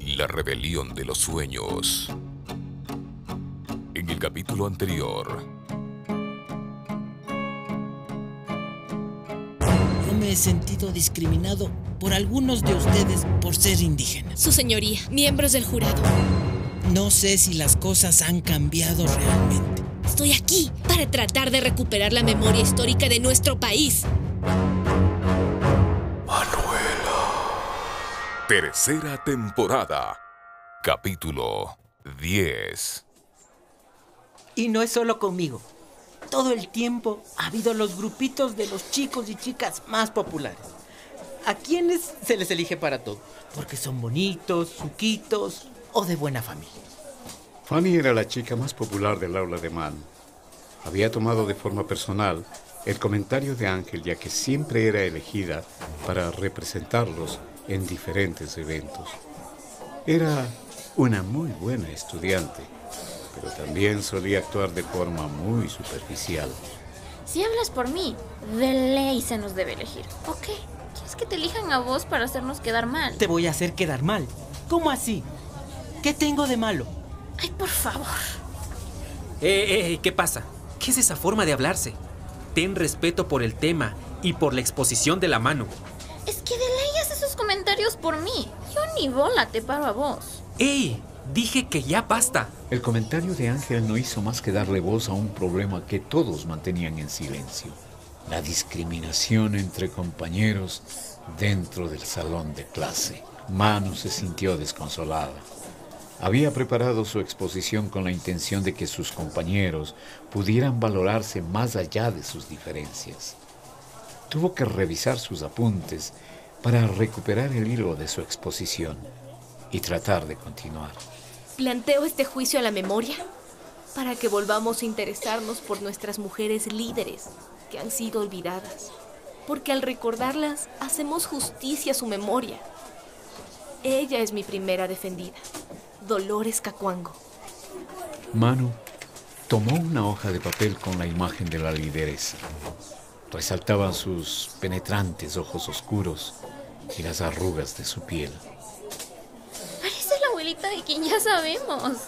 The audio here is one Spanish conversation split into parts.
La rebelión de los sueños. En el capítulo anterior. Yo me he sentido discriminado por algunos de ustedes por ser indígenas. Su señoría, miembros del jurado. No sé si las cosas han cambiado realmente. Estoy aquí para tratar de recuperar la memoria histórica de nuestro país. Tercera temporada. Capítulo 10. Y no es solo conmigo. Todo el tiempo ha habido los grupitos de los chicos y chicas más populares. ¿A quienes se les elige para todo? Porque son bonitos, suquitos o de buena familia. Fanny era la chica más popular del aula de Man. Había tomado de forma personal el comentario de Ángel ya que siempre era elegida para representarlos en diferentes eventos. Era una muy buena estudiante, pero también solía actuar de forma muy superficial. Si hablas por mí, de ley se nos debe elegir. ¿Ok? ¿Quieres que te elijan a vos para hacernos quedar mal? Te voy a hacer quedar mal. ¿Cómo así? ¿Qué tengo de malo? Ay, por favor. Eh, eh, ¿qué pasa? ¿Qué es esa forma de hablarse? Ten respeto por el tema y por la exposición de la mano. Es que de comentarios por mí. Yo ni bola te paro a vos. ¡Ey! Dije que ya basta. El comentario de Ángel no hizo más que darle voz a un problema que todos mantenían en silencio. La discriminación entre compañeros dentro del salón de clase. Manu se sintió desconsolada. Había preparado su exposición con la intención de que sus compañeros pudieran valorarse más allá de sus diferencias. Tuvo que revisar sus apuntes para recuperar el hilo de su exposición y tratar de continuar. Planteo este juicio a la memoria para que volvamos a interesarnos por nuestras mujeres líderes que han sido olvidadas, porque al recordarlas hacemos justicia a su memoria. Ella es mi primera defendida, Dolores Cacuango. Manu tomó una hoja de papel con la imagen de la lideresa. Resaltaban sus penetrantes ojos oscuros y las arrugas de su piel. Parece la abuelita de quien ya sabemos.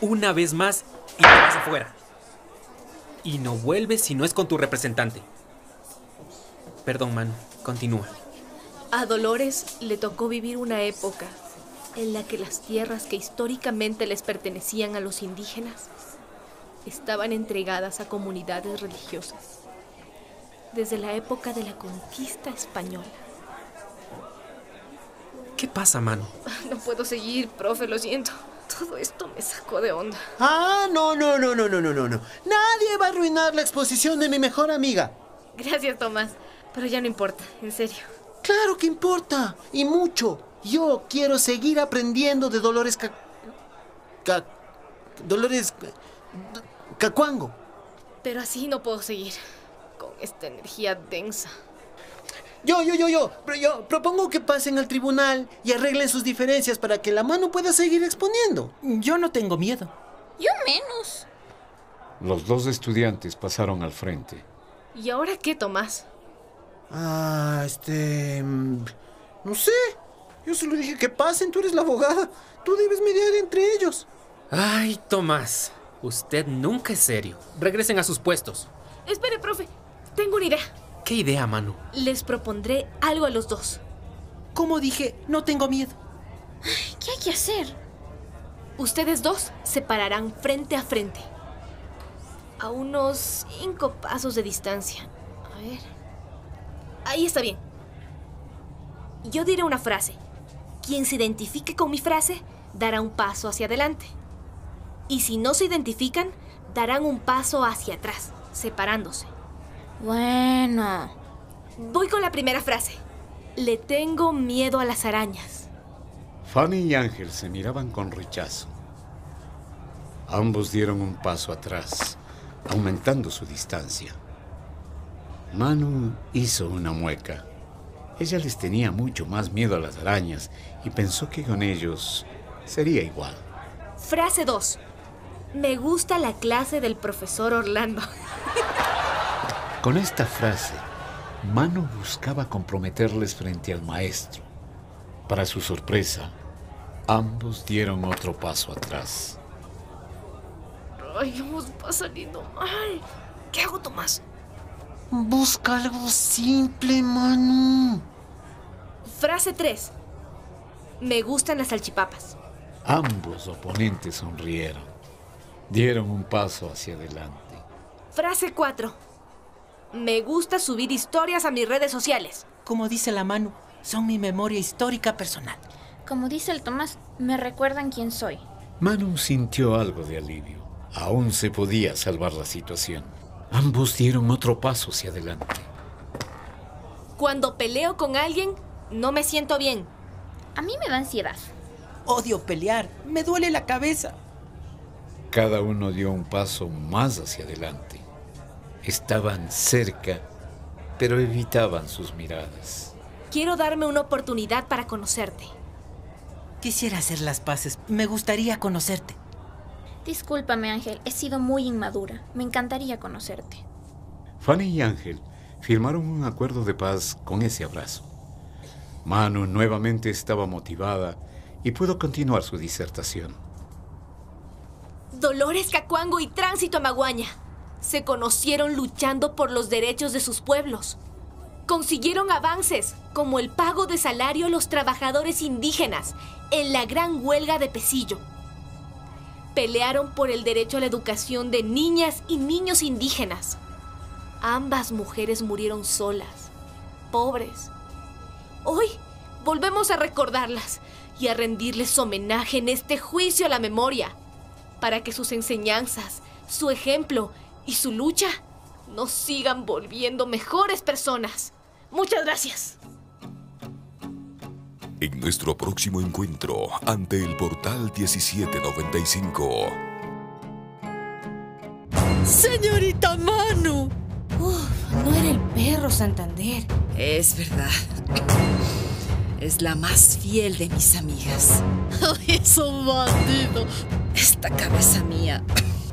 Una vez más y te vas afuera. Y no vuelves si no es con tu representante. Perdón, Manu. Continúa. A Dolores le tocó vivir una época en la que las tierras que históricamente les pertenecían a los indígenas estaban entregadas a comunidades religiosas. Desde la época de la conquista española. ¿Qué pasa, mano? No puedo seguir, profe, lo siento. Todo esto me sacó de onda. Ah, no, no, no, no, no, no, no. Nadie va a arruinar la exposición de mi mejor amiga. Gracias, Tomás. Pero ya no importa, en serio. Claro que importa. Y mucho. Yo quiero seguir aprendiendo de Dolores Ca... Dolores... Cacuango. Pero así no puedo seguir. Con esta energía densa. Yo, yo, yo, yo, pero yo propongo que pasen al tribunal y arreglen sus diferencias para que la mano pueda seguir exponiendo. Yo no tengo miedo. Yo menos. Los dos estudiantes pasaron al frente. ¿Y ahora qué, Tomás? Ah, este... mm, No sé. Yo solo dije que pasen, tú eres la abogada. Tú debes mediar entre ellos. Ay, Tomás. Usted nunca es serio. Regresen a sus puestos. Espere, profe. Tengo una idea. ¿Qué idea, Manu? Les propondré algo a los dos. Como dije, no tengo miedo. ¿Qué hay que hacer? Ustedes dos se pararán frente a frente. A unos cinco pasos de distancia. A ver. Ahí está bien. Yo diré una frase. Quien se identifique con mi frase dará un paso hacia adelante. Y si no se identifican, darán un paso hacia atrás, separándose. Bueno. Voy con la primera frase. Le tengo miedo a las arañas. Fanny y Ángel se miraban con rechazo. Ambos dieron un paso atrás, aumentando su distancia. Manu hizo una mueca. Ella les tenía mucho más miedo a las arañas y pensó que con ellos sería igual. Frase 2. Me gusta la clase del profesor Orlando. Con esta frase, Manu buscaba comprometerles frente al maestro. Para su sorpresa, ambos dieron otro paso atrás. Ay, vamos va saliendo mal. ¿Qué hago, Tomás? Busca algo simple, Manu. Frase 3. Me gustan las salchipapas. Ambos oponentes sonrieron. Dieron un paso hacia adelante. Frase 4. Me gusta subir historias a mis redes sociales. Como dice la mano, son mi memoria histórica personal. Como dice el Tomás, me recuerdan quién soy. Manu sintió algo de alivio. Aún se podía salvar la situación. Ambos dieron otro paso hacia adelante. Cuando peleo con alguien, no me siento bien. A mí me da ansiedad. Odio pelear, me duele la cabeza. Cada uno dio un paso más hacia adelante. Estaban cerca, pero evitaban sus miradas. Quiero darme una oportunidad para conocerte. Quisiera hacer las paces. Me gustaría conocerte. Discúlpame, Ángel, he sido muy inmadura. Me encantaría conocerte. Fanny y Ángel firmaron un acuerdo de paz con ese abrazo. Manu nuevamente estaba motivada y pudo continuar su disertación. Dolores Cacuango y Tránsito Amaguaña se conocieron luchando por los derechos de sus pueblos. Consiguieron avances como el pago de salario a los trabajadores indígenas en la gran huelga de Pesillo. Pelearon por el derecho a la educación de niñas y niños indígenas. Ambas mujeres murieron solas, pobres. Hoy volvemos a recordarlas y a rendirles homenaje en este juicio a la memoria, para que sus enseñanzas, su ejemplo y su lucha nos sigan volviendo mejores personas. Muchas gracias. En nuestro próximo encuentro ante el portal 1795. Señorita Manu. Uf, no era el perro Santander. Es verdad. Es la más fiel de mis amigas. Ay, es un bandido. Esta cabeza mía.